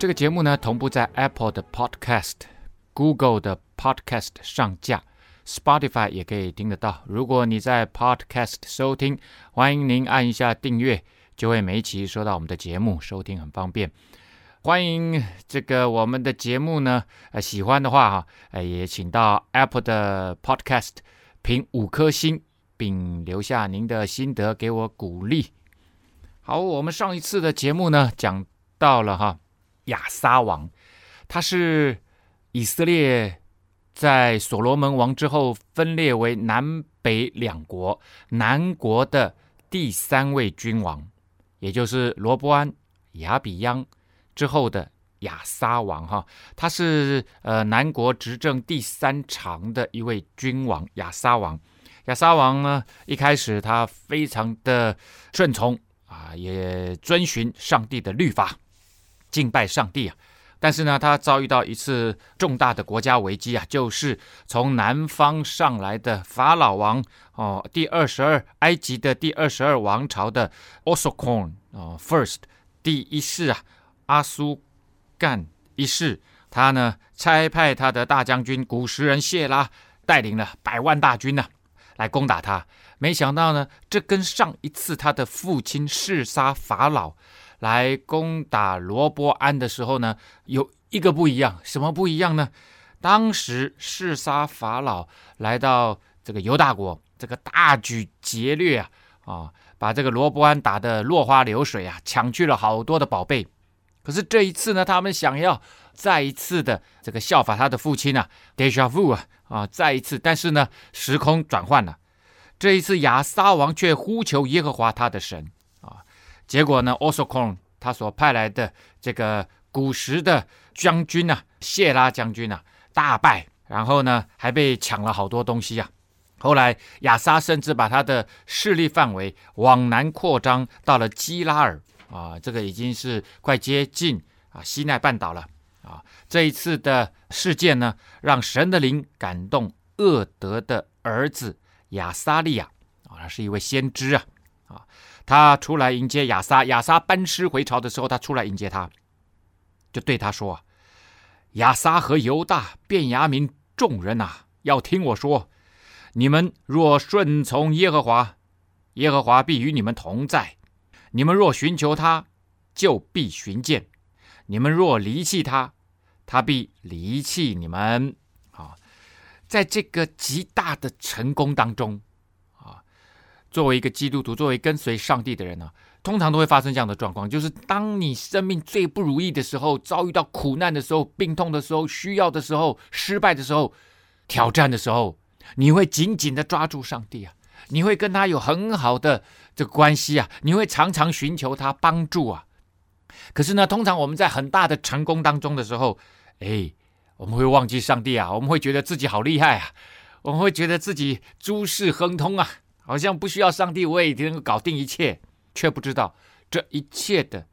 这个节目呢，同步在 Apple 的 Podcast、Google 的 Podcast 上架，Spotify 也可以听得到。如果你在 Podcast 收听，欢迎您按一下订阅，就会每一期收到我们的节目，收听很方便。欢迎这个我们的节目呢，呃，喜欢的话哈，呃，也请到 Apple 的 Podcast 评五颗星，并留下您的心得给我鼓励。好，我们上一次的节目呢，讲到了哈。亚撒王，他是以色列在所罗门王之后分裂为南北两国，南国的第三位君王，也就是罗波安、亚比央之后的亚撒王。哈，他是呃南国执政第三长的一位君王。亚撒王，亚撒王呢，一开始他非常的顺从啊，也遵循上帝的律法。敬拜上帝啊，但是呢，他遭遇到一次重大的国家危机啊，就是从南方上来的法老王哦，第二十二埃及的第二十二王朝的 Osokon 哦，First 第一世啊，阿苏干一世，他呢差派他的大将军古时人谢拉带领了百万大军呢、来攻打他，没想到呢，这跟上一次他的父亲弑杀法老。来攻打罗波安的时候呢，有一个不一样，什么不一样呢？当时示撒法老来到这个犹大国，这个大举劫掠啊，啊，把这个罗波安打得落花流水啊，抢去了好多的宝贝。可是这一次呢，他们想要再一次的这个效法他的父亲啊，déjà vu 啊，啊，再一次，但是呢，时空转换了，这一次亚撒王却呼求耶和华他的神。结果呢，Osokon 他所派来的这个古时的将军呐、啊，谢拉将军呐、啊，大败，然后呢，还被抢了好多东西啊。后来亚撒甚至把他的势力范围往南扩张到了基拉尔啊，这个已经是快接近啊西奈半岛了啊。这一次的事件呢，让神的灵感动厄德的儿子亚撒利亚啊，他是一位先知啊啊。他出来迎接亚撒，亚撒班师回朝的时候，他出来迎接他，就对他说：“亚撒和犹大、便雅明众人呐，要听我说，你们若顺从耶和华，耶和华必与你们同在；你们若寻求他，就必寻见；你们若离弃他，他必离弃你们。”啊，在这个极大的成功当中。作为一个基督徒，作为跟随上帝的人呢、通常都会发生这样的状况，就是当你生命最不如意的时候，遭遇到苦难的时候、病痛的时候、需要的时候、失败的时候、挑战的时候，你会紧紧的抓住上帝啊，你会跟他有很好的这个关系啊，你会常常寻求他帮助啊。可是呢，通常我们在很大的成功当中的时候，哎，我们会忘记上帝啊，我们会觉得自己好厉害啊，我们会觉得自己诸事亨通啊。好像不需要上帝，我也能够搞定一切，却不知道这一切的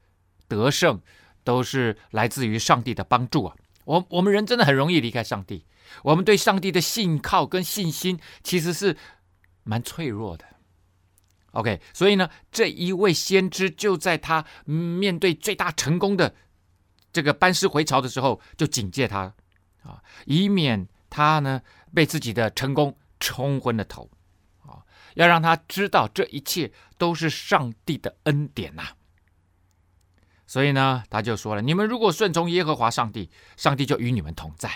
得胜都是来自于上帝的帮助啊！我我们人真的很容易离开上帝，我们对上帝的信靠跟信心其实是蛮脆弱的。OK，所以呢，这一位先知就在他面对最大成功的这个班师回朝的时候，就警戒他啊，以免他呢被自己的成功冲昏了头。要让他知道，这一切都是上帝的恩典呐、所以呢，他就说了：“你们如果顺从耶和华上帝，上帝就与你们同在；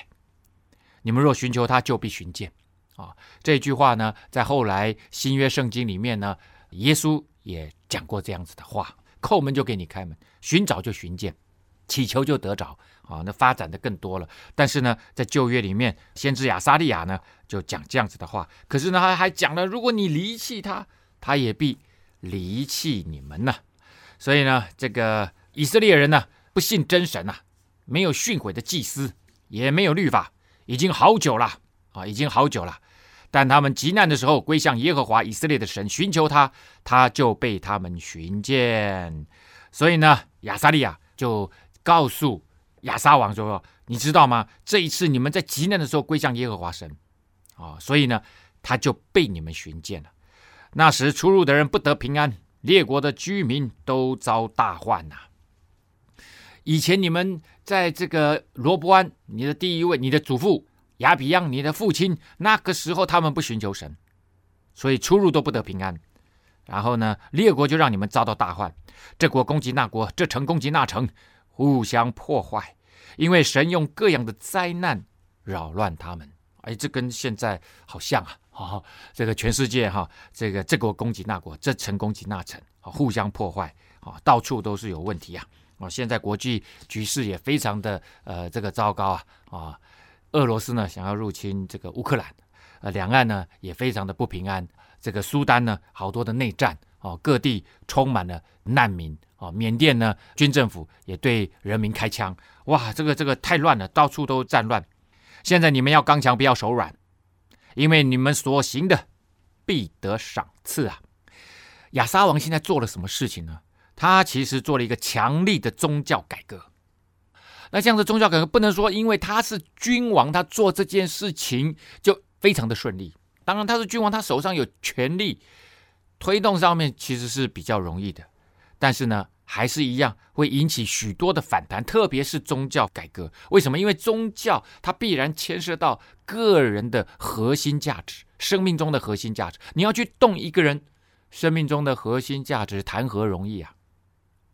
你们若寻求他，就必寻见。”啊，这句话呢，在后来新约圣经里面呢，耶稣也讲过这样子的话：“叩门就给你开门，寻找就寻见，祈求就得着。”啊，那发展的更多了。但是呢，在旧约里面，先知亚撒利亚呢就讲这样子的话。可是呢，他还讲了，如果你离弃他，他也必离弃你们呢。所以呢，这个以色列人呢不信真神呐，没有训诲的祭司，也没有律法，已经好久了啊，已经好久了。但他们急难的时候归向耶和华以色列的神，寻求他，他就被他们寻见。所以呢，亚撒利亚就告诉亚撒王说：“你知道吗？这一次你们在极难的时候归向耶和华神啊，所以呢，他就被你们寻见了。那时出入的人不得平安，列国的居民都遭大患呐。以前你们在这个罗伯安，你的第一位，你的祖父。”亚比央，你的父亲那个时候他们不寻求神，所以出入都不得平安。然后呢，列国就让你们遭到大患，这国攻击那国，这城攻击那城，互相破坏，因为神用各样的灾难扰乱他们。哎，这跟现在好像啊，哦，这个全世界哈，这个这国攻击那国，这城攻击那城，互相破坏啊，到处都是有问题啊。啊，现在国际局势也非常的呃这个糟糕啊啊。俄罗斯呢想要入侵这个乌克兰，呃，两岸呢也非常的不平安。这个苏丹呢好多的内战哦，各地充满了难民哦。缅甸呢军政府也对人民开枪，哇，这个这个太乱了，到处都战乱。现在你们要刚强，不要手软，因为你们所行的必得赏赐啊。亚沙王现在做了什么事情呢？他其实做了一个强力的宗教改革。那这样的宗教改革不能说，因为他是君王，他做这件事情就非常的顺利。当然，他是君王，他手上有权力，推动上面其实是比较容易的。但是呢，还是一样会引起许多的反弹，特别是宗教改革。为什么？因为宗教它必然牵涉到个人的核心价值，生命中的核心价值。你要去动一个人生命中的核心价值，谈何容易啊！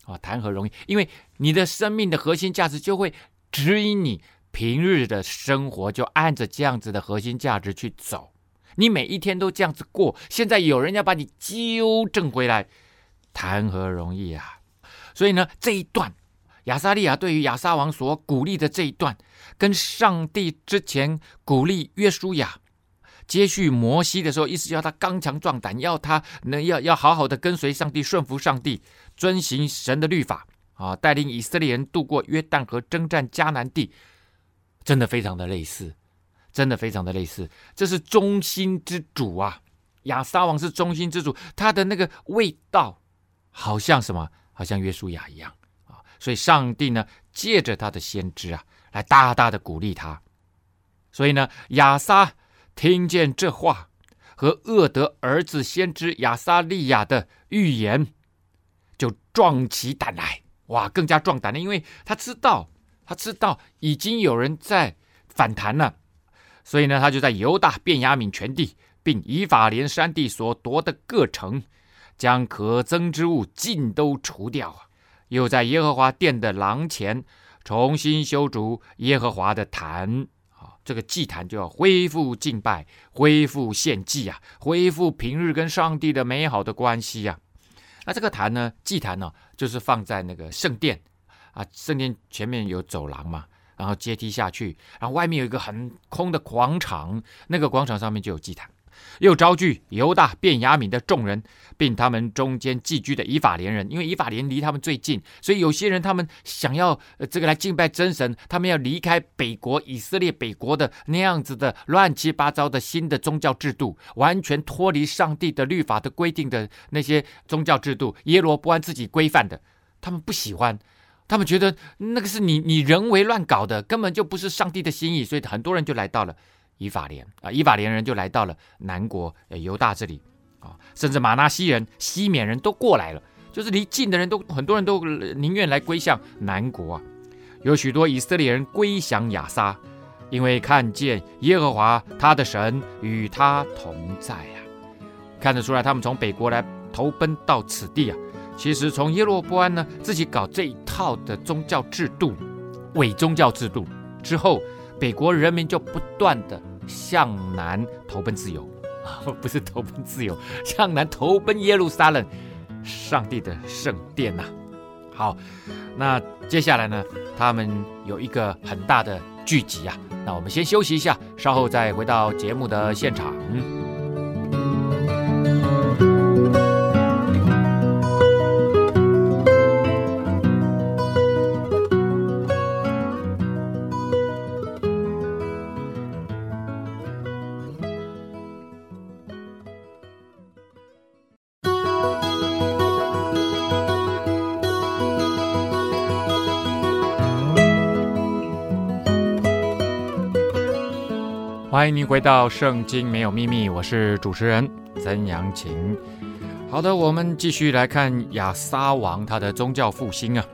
啊，谈何容易？因为你的生命的核心价值就会指引你平日的生活，就按着这样子的核心价值去走。你每一天都这样子过，现在有人要把你纠正回来，谈何容易啊！所以呢，这一段亚撒利亚对于亚撒王所鼓励的这一段，跟上帝之前鼓励约书亚。接续摩西的时候，意思要他刚强壮胆，要他能要要好好的跟随上帝，顺服上帝，遵行神的律法啊，带领以色列人渡过约旦河，征战迦南地，真的非常的类似，真的非常的类似。这是中心之主啊，亚撒王是中心之主，他的那个味道好像什么？好像约书亚一样啊。所以上帝呢，借着他的先知啊，来大大的鼓励他。所以呢，亚撒。听见这话和俄德儿子先知亚撒利雅的预言，就壮起胆来，哇，更加壮胆了，因为他知道，他知道已经有人在反弹了，所以呢，他就在犹大、便雅敏全地，并以法莲山地所夺的各城，将可憎之物尽都除掉啊，又在耶和华殿的廊前重新修筑耶和华的坛啊。这个祭坛就要恢复敬拜，恢复献祭啊，恢复平日跟上帝的美好的关系呀、啊。那这个坛呢，祭坛呢，就是放在那个圣殿啊，圣殿前面有走廊嘛，然后阶梯下去，然后外面有一个很空的广场，那个广场上面就有祭坛。又招聚犹大、便雅悯的众人，并他们中间寄居的以法莲人，因为以法莲离他们最近，所以有些人他们想要这个来敬拜真神，他们要离开北国以色列北国的那样子的乱七八糟的新的宗教制度，完全脱离上帝的律法的规定的那些宗教制度，耶罗波安自己规范的，他们不喜欢，他们觉得那个是你你人为乱搞的，根本就不是上帝的心意，所以很多人就来到了。以法莲啊，以法莲人就来到了南国呃犹大这里啊，甚至玛拿西人、西缅人都过来了，就是离近的人都很多人都宁愿来归向南国啊。有许多以色列人归降亚撒，因为看见耶和华他的神与他同在啊，看得出来他们从北国来投奔到此地啊。其实从耶罗波安呢自己搞这一套的宗教制度，伪宗教制度之后。北国人民就不断的向南投奔自由，啊，不是投奔自由，向南投奔耶路撒冷，上帝的圣殿呐。好，那接下来呢，他们有一个很大的聚集啊。那我们先休息一下，稍后再回到节目的现场。欢迎您回到《圣经没有秘密》，我是主持人曾阳晴。好的，我们继续来看亚撒王他的宗教复兴啊。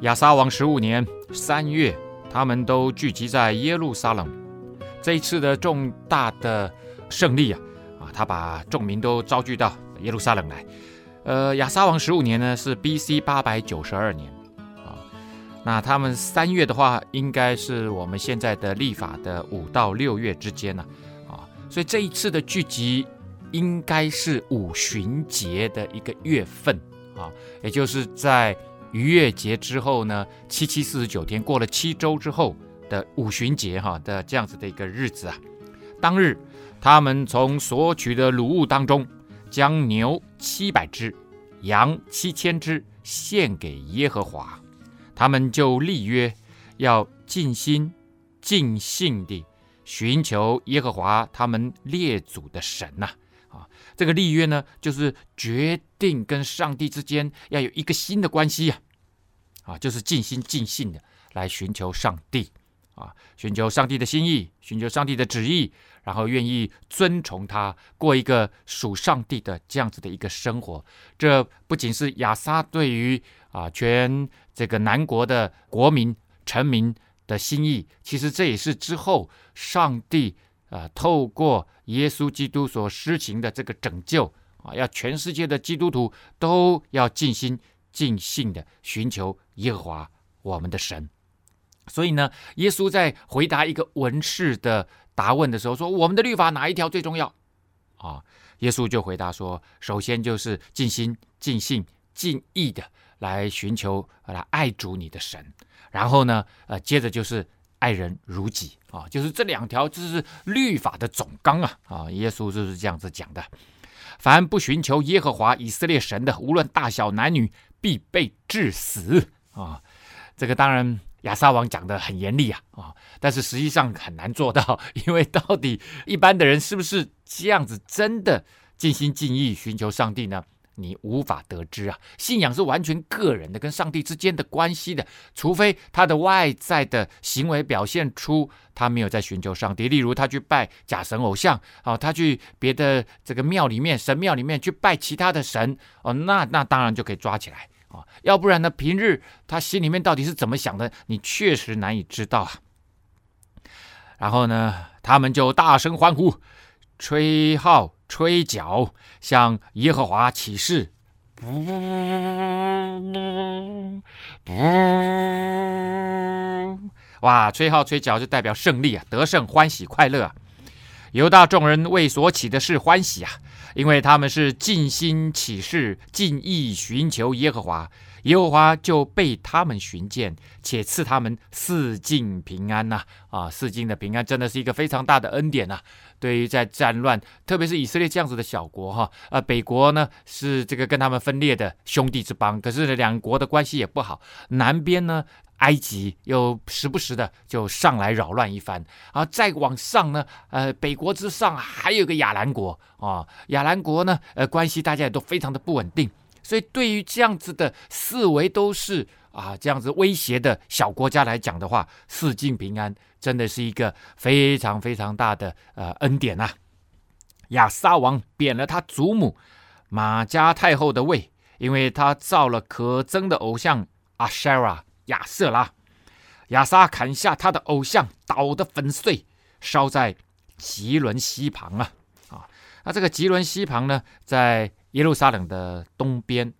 亚撒王十五年三月，他们都聚集在耶路撒冷。这一次的重大的胜利啊，啊，他把众民都召聚到耶路撒冷来。呃，亚撒王十五年呢是 B.C. 八百九十二年。那他们三月的话，应该是我们现在的历法的五到六月之间呢，啊，所以这一次的聚集应该是五旬节的一个月份啊，也就是在逾越节之后呢，七七四十九天过了七周之后的五旬节哈的这样子的一个日子啊。当日，他们从所取的掳物当中，将牛七百只，羊七千只献给耶和华。他们就立约，要尽心尽性地寻求耶和华他们列祖的神呐，啊，这个立约呢，就是决定跟上帝之间要有一个新的关系呀，啊，就是尽心尽性的来寻求上帝，啊，寻求上帝的心意，寻求上帝的旨意，然后愿意遵从他，过一个属上帝的这样子的一个生活。这不仅是亚撒对于啊全。这个南国的国民臣民的心意，其实这也是之后上帝啊、透过耶稣基督所施行的这个拯救啊，要全世界的基督徒都要尽心尽性的寻求耶和华我们的神。所以呢，耶稣在回答一个文士的答问的时候说：“我们的律法哪一条最重要？”啊，耶稣就回答说：“首先就是尽心尽性尽意的。”来寻求，来爱主你的神，然后呢，呃，接着就是爱人如己啊，就是这两条，就是律法的总纲啊啊，耶稣就是这样子讲的。凡不寻求耶和华以色列神的，无论大小男女，必被致死啊。这个当然亚撒王讲的很严厉啊啊，但是实际上很难做到，因为到底一般的人是不是这样子真的尽心尽意寻求上帝呢？你无法得知啊，信仰是完全个人的，跟上帝之间的关系的。除非他的外在的行为表现出他没有在寻求上帝，例如他去拜假神偶像啊，他去别的这个庙里面、神庙里面去拜其他的神哦，那那当然就可以抓起来啊。要不然呢，平日他心里面到底是怎么想的，你确实难以知道啊。然后呢，他们就大声欢呼，吹号。吹角，向耶和华起誓，哇！吹号吹角就代表胜利啊，得胜、欢喜、快乐啊！犹大众人为所起的誓欢喜啊，因为他们是尽心起誓，尽意寻求耶和华。耶和华就被他们寻见，且赐他们四境平安呐！啊，四境的平安真的是一个非常大的恩典呐！对于在战乱，特别是以色列这样子的小国哈，啊，北国呢是这个跟他们分裂的兄弟之邦，可是两国的关系也不好。南边呢，埃及又时不时的就上来扰乱一番，啊，再往上呢，呃，北国之上还有个亚兰国啊，亚兰国呢，呃，关系大家也都非常的不稳定。所以，对于这样子的四围都是啊这样子威胁的小国家来讲的话，四境平安真的是一个非常非常大的呃恩典呐、啊。亚撒王贬了他祖母玛迦太后的位，因为他造了可憎的偶像阿舍拉亚瑟拉。亚撒砍下他的偶像，倒得粉碎，烧在吉伦西旁啊啊！那这个吉伦西旁呢，在。耶路撒冷的东边，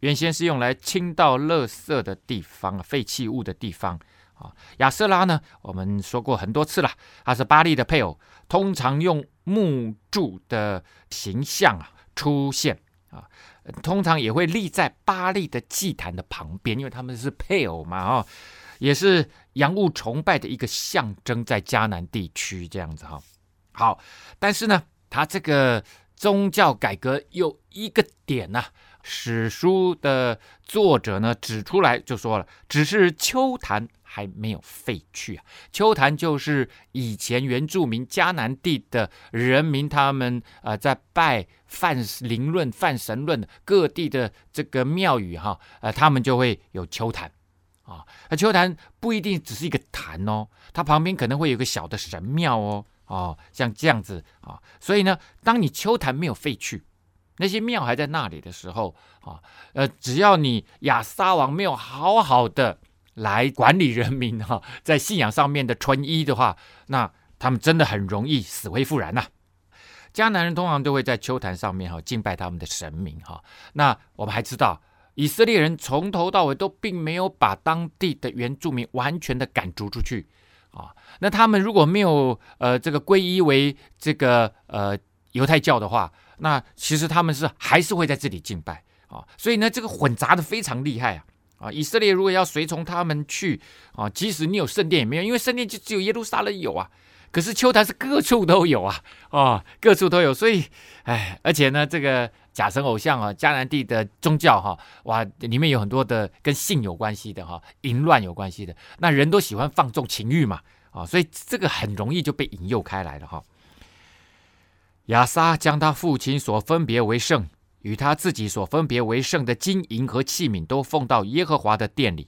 原先是用来倾倒垃圾的地方啊，废弃物的地方啊。亚瑟拉呢，我们说过很多次了，他是巴力的配偶，通常用木柱的形象啊出现啊，通常也会立在巴利的祭坛的旁边，因为他们是配偶嘛啊，也是洋务崇拜的一个象征，在迦南地区这样子哈。好，但是呢，他这个。宗教改革有一个点呢、史书的作者呢指出来就说了，只是秋坛还没有废去啊。秋坛就是以前原住民迦南地的人民，他们呃在拜泛灵论、泛神论各地的这个庙宇哈，呃他们就会有秋坛啊。那秋坛不一定只是一个坛哦，它旁边可能会有个小的神庙哦。哦，像这样子啊。所以呢，当你丘坛没有废去，那些庙还在那里的时候啊，呃，只要你亚撒王没有好好的来管理人民哈，在信仰上面的纯一的话，那他们真的很容易死灰复燃呐。迦南人通常都会在丘坛上面哈敬拜他们的神明哈。那我们还知道，以色列人从头到尾都并没有把当地的原住民完全的赶逐出去啊。那他们如果没有呃这个皈依为这个呃犹太教的话，那其实他们是还是会在这里敬拜啊。所以呢，这个混杂的非常厉害啊啊！以色列如果要随从他们去啊，即使你有圣殿也没有，因为圣殿就只有耶路撒冷有啊。可是丘坛是各处都有啊，哦，各处都有，所以，哎，而且呢，这个假神偶像啊，迦南地的宗教哈、哇，里面有很多的跟性有关系的哈、淫乱有关系的，那人都喜欢放纵情欲嘛，啊，所以这个很容易就被引诱开来了哈。亚撒将他父亲所分别为圣与他自己所分别为圣的金银和器皿都奉到耶和华的殿里。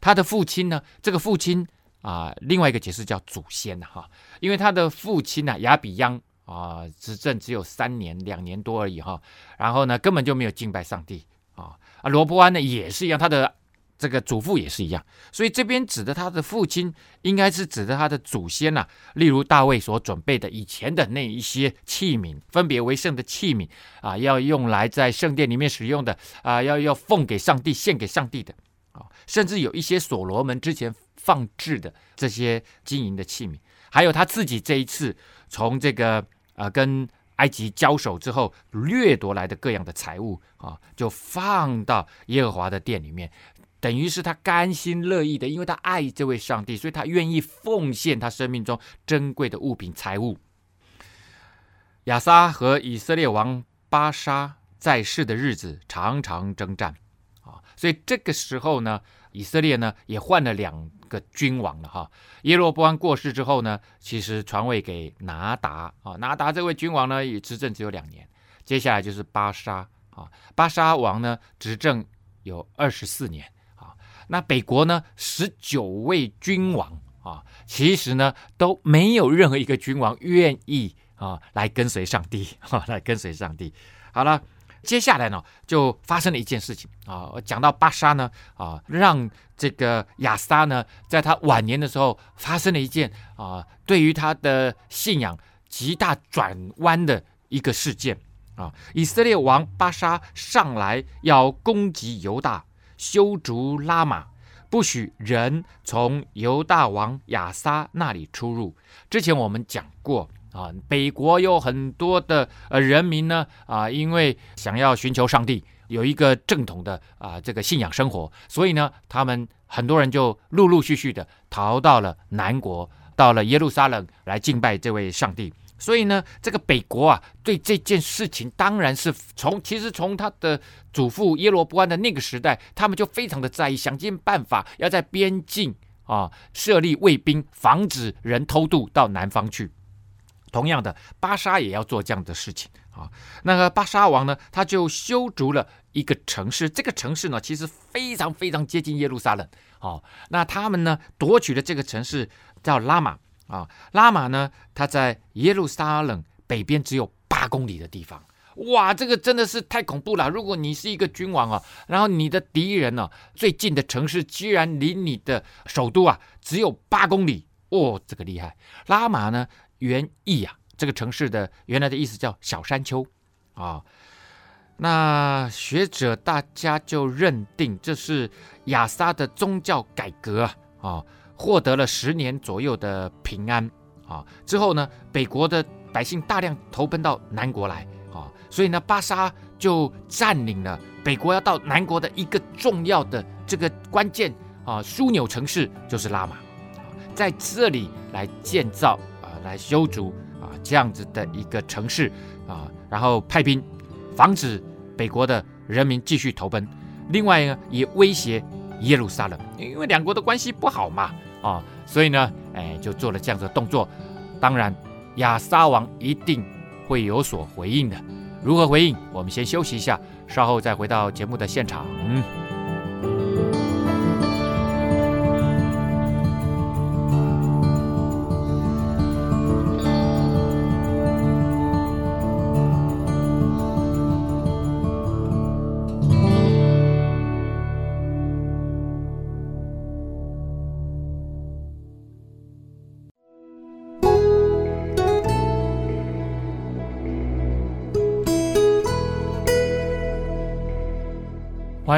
他的父亲呢，这个父亲。啊，另外一个解释叫祖先哈、啊，因为他的父亲呢、啊、亚比央啊执政只有三年两年多而已哈、然后呢根本就没有敬拜上帝啊啊罗波安呢也是一样，他的这个祖父也是一样，所以这边指的他的父亲应该是指的他的祖先呐、例如大卫所准备的以前的那一些器皿，分别为圣的器皿啊，要用来在圣殿里面使用的啊，要要奉给上帝献给上帝的啊，甚至有一些所罗门之前。放置的这些金银的器皿，还有他自己这一次从这个呃跟埃及交手之后掠夺来的各样的财物啊，就放到耶和华的殿里面，等于是他甘心乐意的，因为他爱这位上帝，所以他愿意奉献他生命中珍贵的物品财物。亚撒和以色列王巴沙在世的日子常常征战。啊，所以这个时候呢，以色列呢也换了两。个君王了哈，耶罗波安过世之后呢，其实传位给拿达。啊，拿达这位君王呢也执政只有两年，接下来就是巴沙。啊，巴沙王呢执政有二十四年，那北国呢十九位君王啊，其实呢都没有任何一个君王愿意啊来跟随上帝哈，来跟随上帝，好了。接下来呢，就发生了一件事情啊。讲到巴沙呢，啊，让这个亚撒呢，在他晚年的时候，发生了一件啊，对于他的信仰极大转弯的一个事件啊。以色列王巴沙上来要攻击犹大，修竹拉玛，不许人从犹大王亚撒那里出入。之前我们讲过。啊，北国有很多的呃人民呢，啊，因为想要寻求上帝，有一个正统的啊这个信仰生活，所以呢，他们很多人就陆陆续续的逃到了南国，到了耶路撒冷来敬拜这位上帝。所以呢，这个北国啊，对这件事情当然是从其实从他的祖父耶罗波安的那个时代，他们就非常的在意，想尽办法要在边境啊设立卫兵，防止人偷渡到南方去。同样的，巴沙也要做这样的事情啊。那个巴沙王呢，他就修筑了一个城市，这个城市呢，其实非常非常接近耶路撒冷。哦，那他们呢，夺取了这个城市叫拉玛啊。拉玛呢，它在耶路撒冷北边只有八公里的地方。哇，这个真的是太恐怖了！如果你是一个君王啊，然后你的敌人呢，最近的城市居然离你的首都啊只有八公里，哦，这个厉害。拉玛呢？原意啊，这个城市的原来的意思叫小山丘啊、那学者大家就认定这是亚撒的宗教改革啊，哦、获得了十年左右的平安啊、之后呢，北国的百姓大量投奔到南国来啊、所以呢，巴沙就占领了北国要到南国的一个重要的这个关键啊枢纽城市，就是拉玛，在这里来建造啊。来修筑啊，这样子的一个城市啊，然后派兵防止北国的人民继续投奔。另外呢，也威胁耶路撒冷，因为两国的关系不好嘛啊，所以呢，哎，就做了这样子的动作。当然，亚撒王一定会有所回应的。如何回应？我们先休息一下，稍后再回到节目的现场。嗯。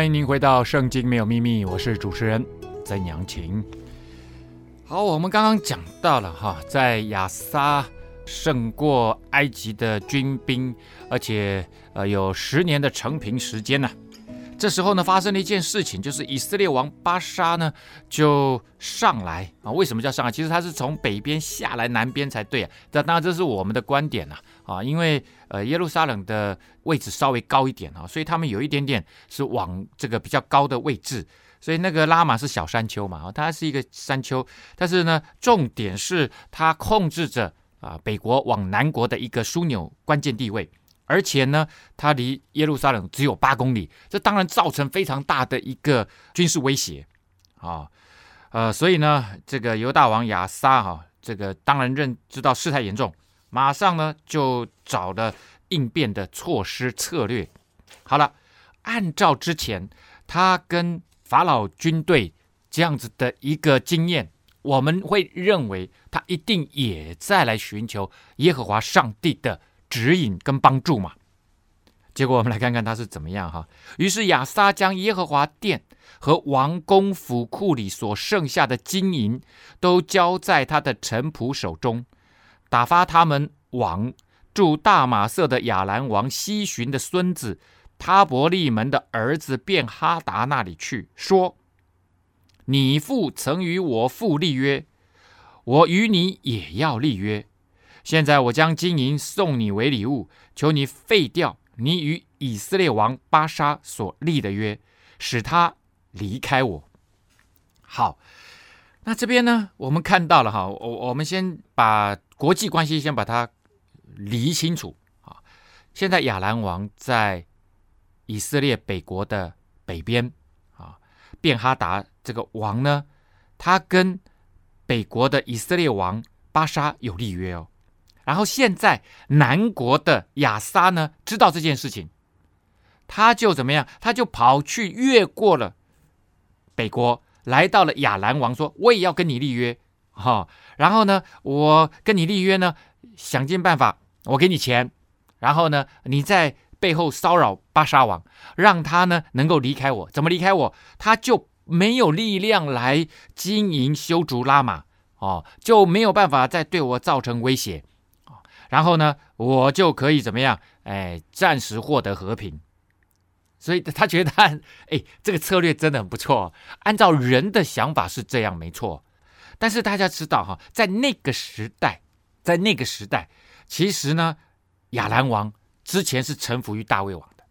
迎您回到《圣经没有秘密》，我是主持人曾阳晴。好，我们刚刚讲到了哈，在亚撒胜过埃及的军兵，而且呃有十年的成平时间呢。这时候呢，发生了一件事情，就是以色列王巴沙呢就上来啊。为什么叫上来？其实他是从北边下来南边才对啊。这当然这是我们的观点呐啊，因为呃耶路撒冷的位置稍微高一点啊，所以他们有一点点是往这个比较高的位置。所以那个拉玛是小山丘嘛，它是一个山丘，但是呢，重点是它控制着。啊，北国往南国的一个枢纽关键地位，而且呢，它离耶路撒冷只有八公里，这当然造成非常大的一个军事威胁啊。呃，所以呢，这个犹大王亚撒哈，这个当然认知到事态严重，马上呢就找了应变的措施策略。好了，按照之前他跟法老军队这样子的一个经验。我们会认为他一定也在来寻求耶和华上帝的指引跟帮助嘛？结果我们来看看他是怎么样哈。于是亚撒将耶和华殿和王宫府库里所剩下的金银都交在他的臣仆手中，打发他们往住大马色的亚兰王西寻的孙子他伯利门的儿子便哈达那里去，说。你父曾与我父立约，我与你也要立约。现在我将金银送你为礼物，求你废掉你与以色列王巴沙所立的约，使他离开我。好，那这边呢，我们看到了哈，我我们先把国际关系先把它理清楚啊。现在亚兰王在以色列北国的北边啊，便哈达。这个王呢，他跟北国的以色列王巴沙有立约哦。然后现在南国的亚撒呢，知道这件事情，他就怎么样？他就跑去越过了北国，来到了亚兰王，说：“我也要跟你立约，哈、哦。然后呢，我跟你立约呢，想尽办法，我给你钱，然后呢，你在背后骚扰巴沙王，让他呢能够离开我。怎么离开我？他就。”没有力量来经营修竹拉玛哦，就没有办法再对我造成威胁。然后呢，我就可以怎么样？哎，暂时获得和平。所以他觉得他，哎，这个策略真的很不错。按照人的想法是这样，没错。但是大家知道哈，在那个时代，在那个时代，其实呢，亚兰王之前是臣服于大卫王的。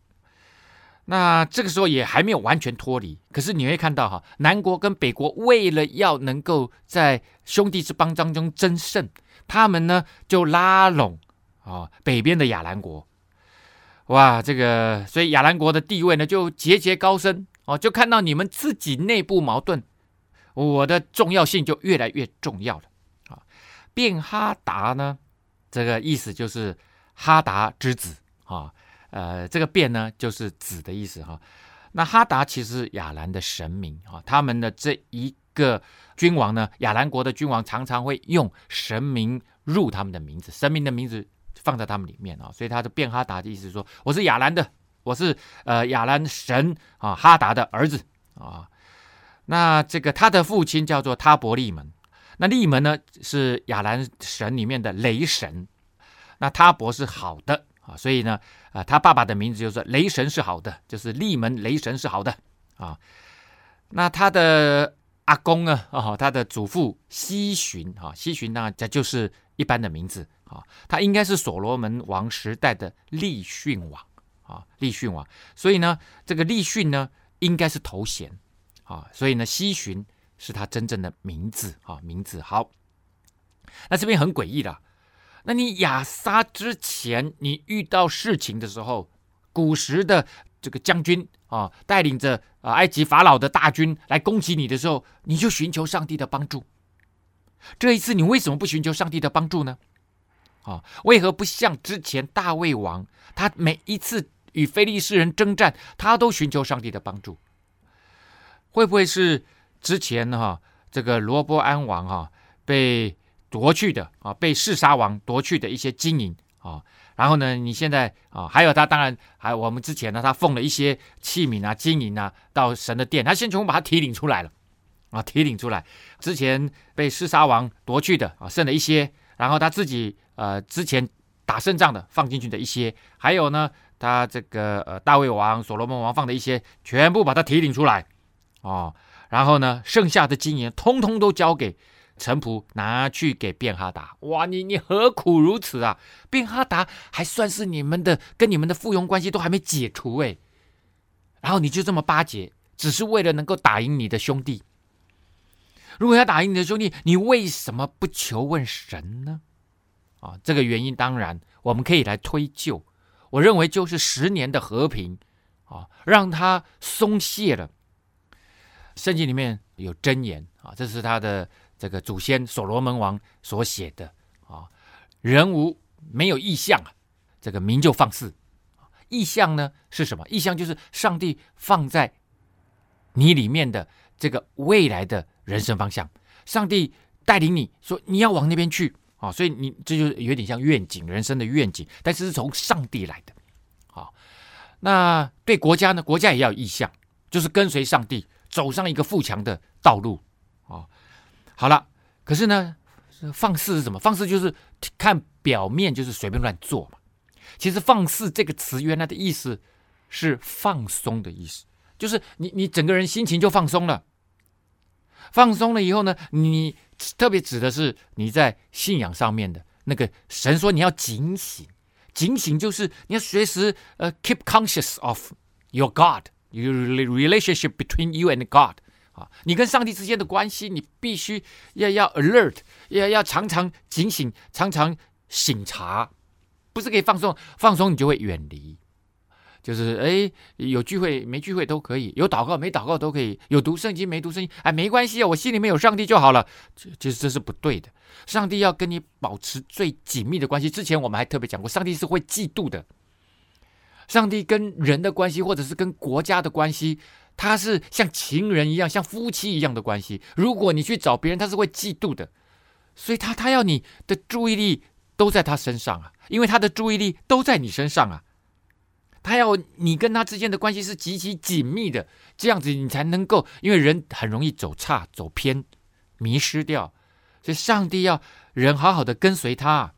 那这个时候也还没有完全脱离，可是你会看到哈，南国跟北国为了要能够在兄弟之邦当中争胜，他们呢就拉拢啊北边的亚兰国，哇，这个所以亚兰国的地位呢就节节高升哦，就看到你们自己内部矛盾，我的重要性就越来越重要了啊。变哈达呢，这个意思就是哈达之子啊。呃，这个变呢，就是子的意思哈。那哈达其实是亚兰的神明啊，他们的这一个君王呢，亚兰国的君王常常会用神明入他们的名字，神明的名字放在他们里面啊，所以他的变哈达的意思是说，我是亚兰的，我是呃亚兰神啊哈达的儿子啊。那这个他的父亲叫做他伯利门，那利门呢是亚兰神里面的雷神，那他伯是好的。啊，所以呢，啊，他爸爸的名字就是雷神是好的，就是利门雷神是好的啊。那他的阿公呢？哦，他的祖父西寻啊，西寻呢，这就是一般的名字啊。他应该是所罗门王时代的利逊王啊，利逊王。所以呢，这个利逊呢，应该是头衔啊。所以呢，西巡是他真正的名字啊，名字好。那这边很诡异的。那你亚撒之前，你遇到事情的时候，古时的这个将军啊，带领着啊埃及法老的大军来攻击你的时候，你就寻求上帝的帮助。这一次你为什么不寻求上帝的帮助呢？啊，为何不像之前大卫王，他每一次与非利士人征战，他都寻求上帝的帮助？会不会是之前哈、这个罗波安王哈、被？夺去的啊，被示撒王夺去的一些金银啊，然后呢，你现在啊，还有他，当然还有我们之前呢，他奉了一些器皿啊、金银啊到神的殿，他先全部把它提领出来了啊，提领出来。之前被示撒王夺去的啊，剩了一些，然后他自己呃之前打胜仗的放进去的一些，还有呢，他这个呃大卫王、所罗门王放的一些，全部把它提领出来哦。然后呢，剩下的金银通通都交给臣仆拿去给便哈达。哇，你你何苦如此啊？便哈达还算是你们的，跟你们的附庸关系都还没解除哎。然后你就这么巴结，只是为了能够打赢你的兄弟。如果要打赢你的兄弟，你为什么不求问神呢？啊，这个原因当然我们可以来推究。我认为就是十年的和平啊，让他松懈了。圣经里面有箴言啊，这是他的这个祖先所罗门王所写的啊。人无没有异象啊，这个民就放肆。异象呢是什么？异象就是上帝放在你里面的这个未来的人生方向。上帝带领你说你要往那边去啊，所以你这就有点像愿景，人生的愿景，但是是从上帝来的。好，那对国家呢？国家也要有异象，就是跟随上帝。走上一个富强的道路，哦，好了，可是呢，放肆是什么？放肆就是看表面，就是随便乱做嘛。其实“放肆”这个词原来的意思是放松的意思，就是你你整个人心情就放松了。放松了以后呢，你特别指的是你在信仰上面的那个神说你要警醒，警醒就是你要随时呃 keep conscious of your God。有 relationship between you and God 啊，你跟上帝之间的关系，你必须要要 alert，要要常常警醒，常常省察，不是可以放松，放松你就会远离。就是哎，有聚会没聚会都可以，有祷告没祷告都可以，有读圣经没读圣经，哎，没关系啊，我心里面有上帝就好了。其实这是不对的，上帝要跟你保持最紧密的关系。之前我们还特别讲过，上帝是会嫉妒的。上帝跟人的关系，或者是跟国家的关系，他是像情人一样，像夫妻一样的关系。如果你去找别人，他是会嫉妒的，所以他他要你的注意力都在他身上啊，因为他的注意力都在你身上啊。他要你跟他之间的关系是极其紧密的，这样子你才能够，因为人很容易走岔、走偏、迷失掉，所以上帝要人好好的跟随他。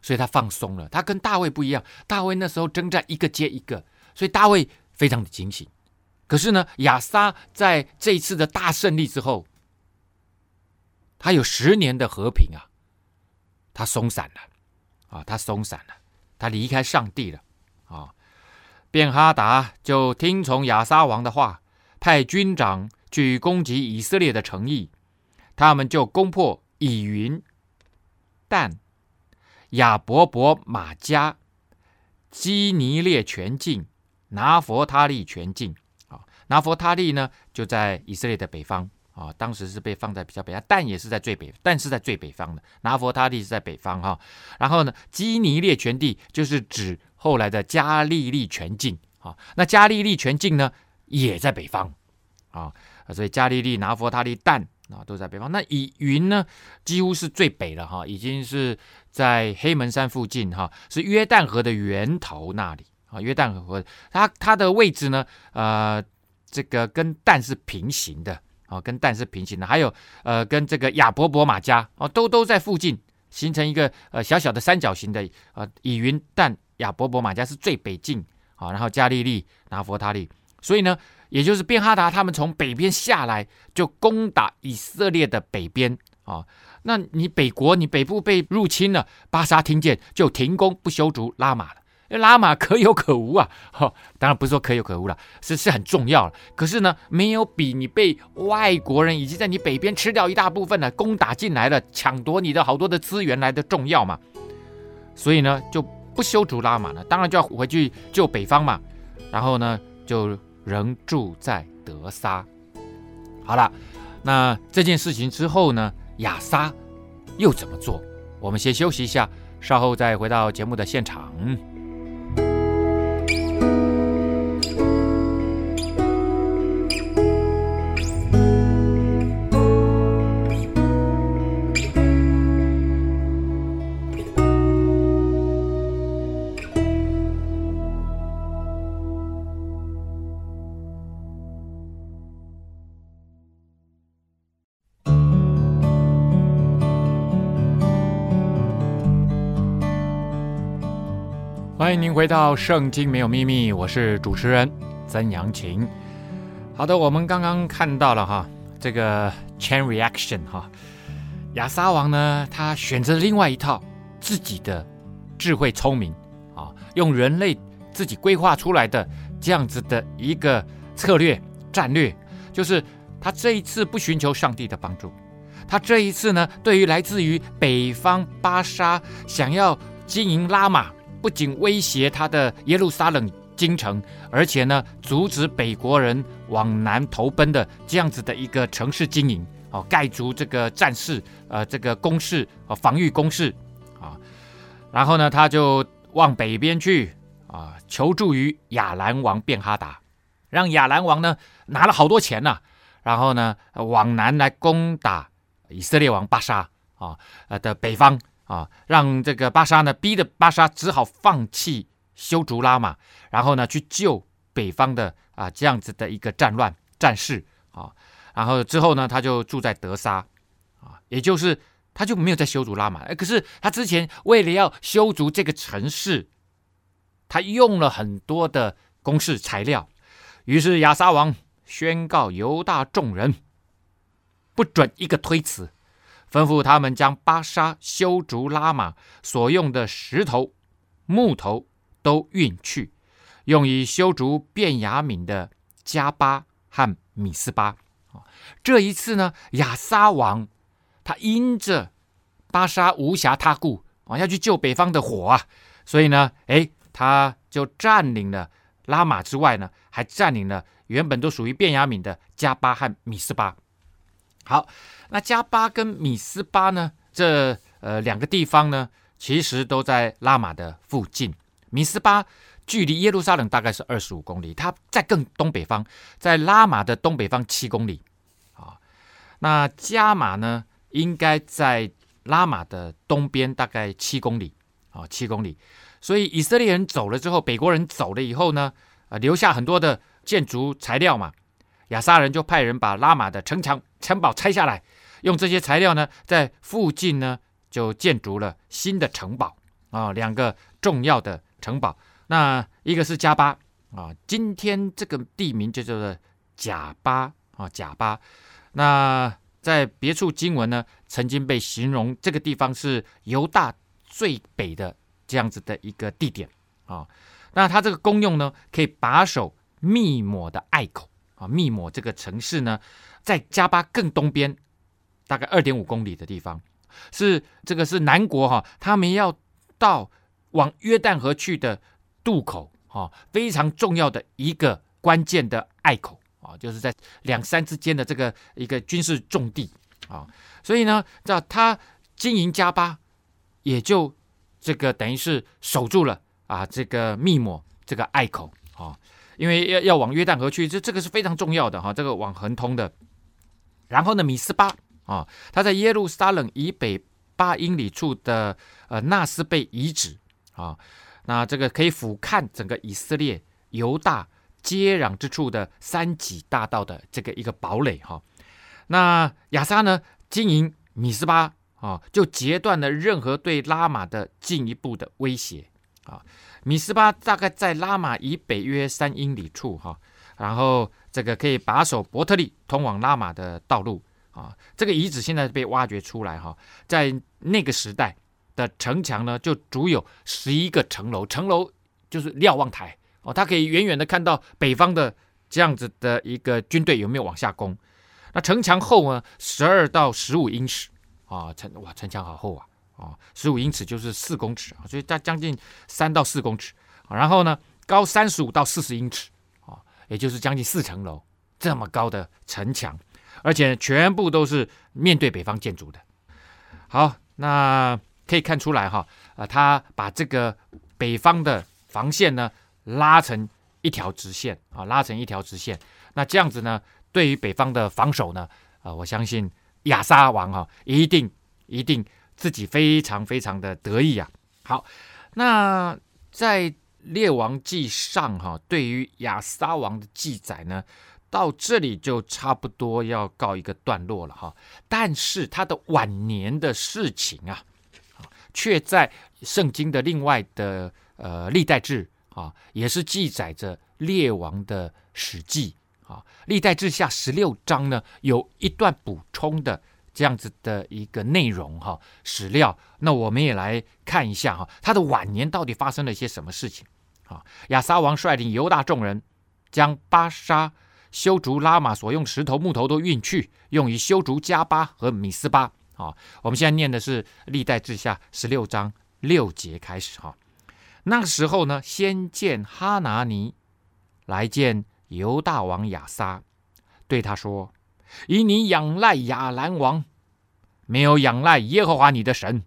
所以他放松了，他跟大卫不一样。大卫那时候征战一个接一个，所以大卫非常的警醒。可是呢，亚撒在这一次的大胜利之后，他有十年的和平啊，他松散了啊，他松散了，他离开上帝了。便哈达就听从亚撒王的话，派军长去攻击以色列的城邑，他们就攻破以云、但。亚伯伯马加、基尼列全境、拿弗他利全境啊，拿弗他利呢就在以色列的北方啊，当时是被放在比较北，但也是在最北，但是在最北方的拿弗他利是在北方哈。然后呢，基尼列全地就是指后来的加利利全境啊，那加利利全境呢也在北方啊，所以加利利、拿弗他利、但。啊，都在北方。那以云呢，几乎是最北了哈，已经是在黑门山附近哈，是约旦河的源头那里啊。约旦河它它的位置呢，呃，这个跟但是平行的啊，跟但是平行的。还有呃，跟这个亚伯伯玛加啊，都都在附近，形成一个呃小小的三角形的啊。以云、但、亚伯伯马加是最北境啊，然后加利利、拿佛他利，所以呢。也就是便哈达他们从北边下来，就攻打以色列的北边啊。那你北国，你北部被入侵了，巴沙听见就停工不修筑拉马了。拉马可有可无啊，哈，当然不是说可有可无了，是是很重要了。可是呢，没有比你被外国人已经在你北边吃掉一大部分了，攻打进来了，抢夺你的好多的资源来的重要嘛。所以呢，就不修竹拉玛呢，当然就要回去救北方嘛。然后呢，就。仍住在德萨。好了，那这件事情之后呢，亚沙又怎么做？我们先休息一下，稍后再回到节目的现场。欢迎您回到《圣经没有秘密》，我是主持人曾阳晴。好的，我们刚刚看到了哈，这个 chain reaction 哈，亚撒王呢，他选择另外一套自己的智慧聪明啊，用人类自己规划出来的这样子的一个策略战略，就是他这一次不寻求上帝的帮助，他这一次呢，对于来自于北方巴沙想要经营拉玛。不仅威胁他的耶路撒冷京城，而且呢，阻止北国人往南投奔的这样子的一个城市经营，哦，盖足这个战事，呃，这个工事，呃，防御攻势，啊，然后呢，他就往北边去，啊，求助于亚兰王便哈达，让亚兰王呢拿了好多钱呐，然后呢，往南来攻打以色列王巴沙，啊，呃的北方。啊，让这个巴沙呢，逼得巴沙只好放弃修筑拉玛，然后呢去救北方的啊这样子的一个战乱战事啊，然后之后呢他就住在德沙啊，也就是他就没有再修筑拉玛。可是他之前为了要修筑这个城市，他用了很多的工事材料，于是亚撒王宣告犹大众人不准一个推辞。吩咐他们将巴沙修筑拉玛所用的石头、木头都运去，用以修筑便雅悯的迦巴和米斯巴。这一次呢，亚撒王他因着巴沙无暇他顾啊，要去救北方的火啊，所以呢，哎，他就占领了拉玛之外呢，还占领了原本都属于便雅悯的迦巴和米斯巴。好。那加巴跟米斯巴呢？这呃两个地方呢，其实都在拉玛的附近。米斯巴距离耶路撒冷大概是二十五公里，它在更东北方，在拉玛的东北方七公里。啊，那加玛呢，应该在拉玛的东边大概七公里。啊，七公里。所以以色列人走了之后，北国人走了以后呢，呃，留下很多的建筑材料嘛。亚撒人就派人把拉玛的城墙、城堡拆下来。用这些材料呢，在附近呢就建筑了新的城堡啊，两个重要的城堡。那一个是加巴啊，今天这个地名就叫做贾巴啊，贾巴。那在别处经文呢，曾经被形容这个地方是犹大最北的这样子的一个地点啊。那它这个功用呢，可以把守密抹的隘口啊。密抹这个城市呢，在加巴更东边。大概二点五公里的地方，是这个是南国哈，他们要到往约旦河去的渡口哈，非常重要的一个关键的隘口啊，就是在两山之间的这个一个军事重地啊，所以呢，叫他经营加巴，也就这个等于是守住了啊，这个密抹这个隘口啊，因为要要往约旦河去，这这个是非常重要的哈，这个往横通的，然后呢，米斯巴。啊，他在耶路撒冷以北八英里处的呃纳斯贝遗址啊，那这个可以俯瞰整个以色列犹大接壤之处的三级大道的这个一个堡垒哈、那亚莎呢经营米斯巴啊，就截断了任何对拉玛的进一步的威胁啊。米斯巴大概在拉玛以北约三英里处哈、然后这个可以把守伯特利通往拉玛的道路。啊，这个遗址现在被挖掘出来哈，在那个时代的城墙呢，就足有十一个城楼，城楼就是瞭望台哦，它可以远远的看到北方的这样子的一个军队有没有往下攻。那城墙厚呢，十二到十五英尺啊，城哇，城墙好厚啊，啊，十五英尺就是四公尺啊，所以它将近三到四公尺。然后呢，高三十五到四十英尺啊，也就是将近四层楼这么高的城墙。而且全部都是面对北方建筑的。好，那可以看出来哈，呃，他把这个北方的防线呢拉成一条直线啊，拉成一条直线。那这样子呢，对于北方的防守呢，啊，我相信亚沙王哈一定一定自己非常非常的得意啊。好，那在列王记上哈，对于亚撒王的记载呢，到这里就差不多要告一个段落了哈，但是他的晚年的事情啊，却在圣经的另外的呃历代志啊，也是记载着列王的史记啊。历代志下十六章呢，有一段补充的这样子的一个内容哈、史料。那我们也来看一下哈、他的晚年到底发生了些什么事情啊？亚撒王率领犹大众人，将巴沙修竹拉玛所用石头木头都运去，用于修竹迦巴和米斯巴。啊，我们现在念的是历代志下十六章六节开始哈。那个时候呢，先见哈拿尼来见犹大王亚撒，对他说：“以你仰赖亚兰王，没有仰赖耶和华你的神，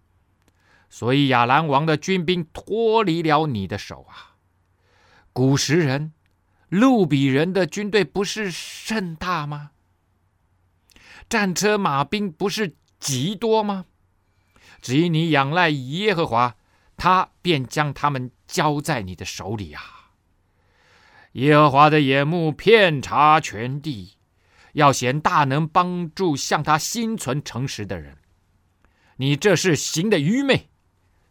所以亚兰王的军兵脱离了你的手啊。古时人、路比人的军队不是甚大吗？战车马兵不是？”极多吗？只因你仰赖耶和华，他便将他们交在你的手里啊。耶和华的眼目遍察全地，要显大能帮助向他心存诚实的人。你这是行的愚昧，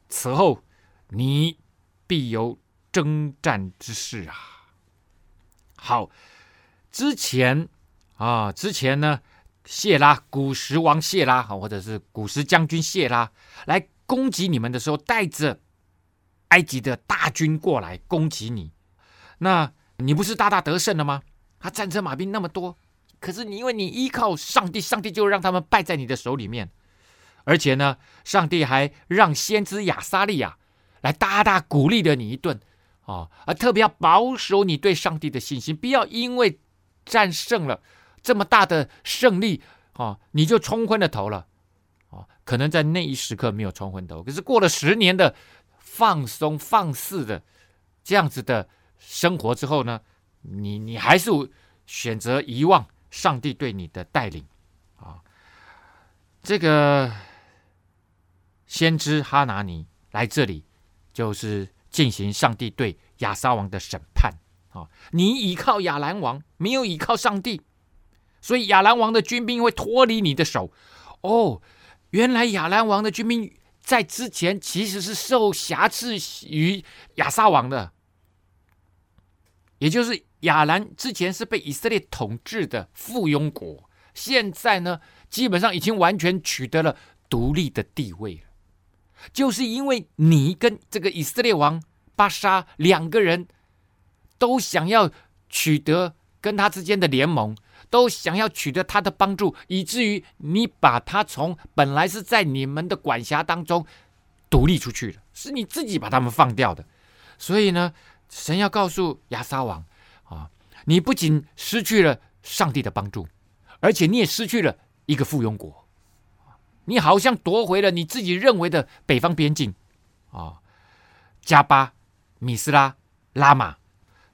此后你必有征战之事啊。好，之前啊，之前呢？谢拉，古时王谢拉，或者是古时将军谢拉，来攻击你们的时候，带着埃及的大军过来攻击你，那你不是大大得胜了吗？他战车马兵那么多，可是你因为你依靠上帝，上帝就让他们败在你的手里面，而且呢，上帝还让先知亚撒利亚来大大鼓励了你一顿啊，而特别要保守你对上帝的信心，不要因为战胜了。这么大的胜利啊，你就冲昏了头了啊！可能在那一时刻没有冲昏头，可是过了十年的放松放肆的这样子的生活之后呢，你你还是选择遗忘上帝对你的带领啊！这个先知哈拿尼来这里，就是进行上帝对亚撒王的审判啊！你倚靠亚兰王，没有倚靠上帝。所以亚兰王的军兵会脱离你的手，哦，原来亚兰王的军兵在之前其实是受辖制于亚撒王的，也就是亚兰之前是被以色列统治的附庸国，现在呢，基本上已经完全取得了独立的地位了，就是因为你跟这个以色列王巴沙两个人都想要取得跟他之间的联盟。都想要取得他的帮助，以至于你把他从本来是在你们的管辖当中独立出去了，是你自己把他们放掉的。所以呢，神要告诉亚撒王啊，你不仅失去了上帝的帮助，而且你也失去了一个附庸国，你好像夺回了你自己认为的北方边境啊，加巴、米斯拉、拉玛，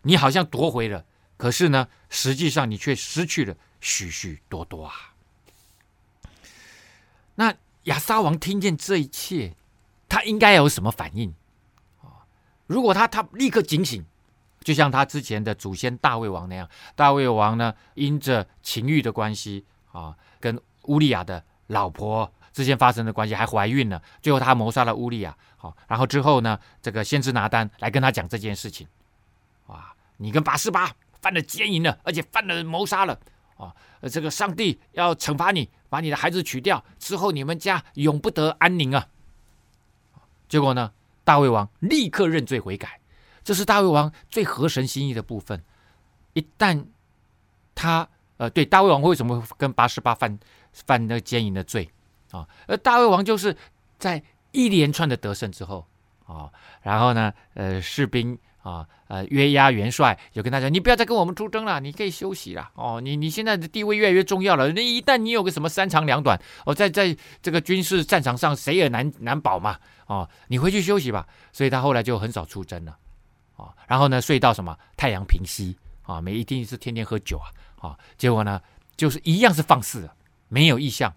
你好像夺回了。可是呢，实际上你却失去了许许多多啊！那亚撒王听见这一切，他应该有什么反应？如果他他立刻警醒，就像他之前的祖先大卫王那样，大卫王呢，因着情欲的关系啊，跟乌利亚的老婆之间发生的关系，还怀孕了，最后他谋杀了乌利亚。好，然后之后呢，这个先知拿单来跟他讲这件事情，哇，你跟拔示巴。犯了奸淫了，而且犯了谋杀了啊！这个上帝要惩罚你，把你的孩子取掉之后，你们家永不得安宁啊！结果呢，大胃王立刻认罪悔改，这是大胃王最合神心意的部分。一旦他呃，对大胃王为什么跟八十八犯犯那个奸淫的罪啊？而大胃王就是在一连串的得胜之后啊，然后呢，呃，士兵。啊，呃，约押元帅就跟他讲：“你不要再跟我们出征了，你可以休息了。哦，你你现在的地位越来越重要了。那一旦你有个什么三长两短，哦，在在这个军事战场上，谁也难难保嘛。哦，你回去休息吧。所以他后来就很少出征了。啊，然后呢，睡到什么太阳平西啊，没一定是天天喝酒啊。啊，结果呢，就是一样是放肆，没有意向，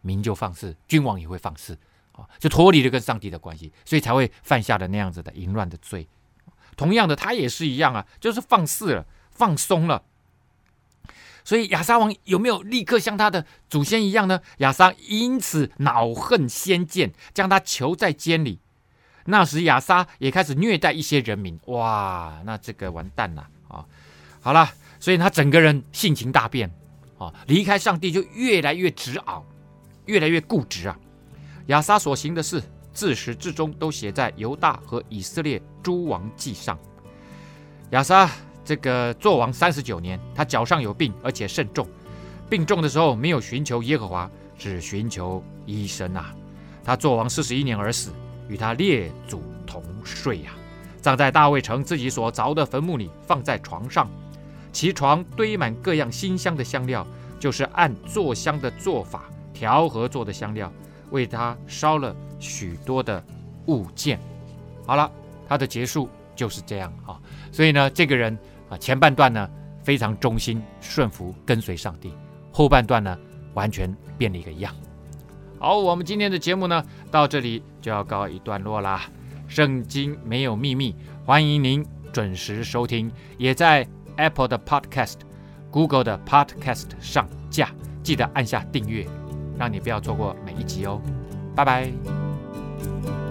民就放肆，君王也会放肆啊，就脱离了跟上帝的关系，所以才会犯下了那样子的淫乱的罪。”同样的，他也是一样啊，就是放肆了，放松了。所以亚撒王有没有立刻像他的祖先一样呢？亚撒因此恼恨先见，将他囚在监里。那时亚撒也开始虐待一些人民，哇，那这个完蛋了啊、好了，所以他整个人性情大变啊、哦，离开上帝就越来越执拗，越来越固执啊。亚撒所行的事，自始至终都写在犹大和以色列诸王记上。亚撒这个做王三十九年，他脚上有病，而且甚重，病重的时候没有寻求耶和华，只寻求医生啊。他做王四十一年而死。与他列祖同睡呀、啊，葬在大卫城自己所凿的坟墓里，放在床上，其床堆满各样馨香的香料，就是按做香的做法调和做的香料，为他烧了许多的物件。好了，他的结束就是这样啊。所以呢，这个人啊，前半段呢非常忠心顺服跟随上帝，后半段呢完全变了一个样。好，我们今天的节目呢，到这里就要告一段落啦。圣经没有秘密，欢迎您准时收听，也在 Apple 的 Podcast、Google 的 Podcast 上架，记得按下订阅，让你不要错过每一集哦。拜拜。Bye.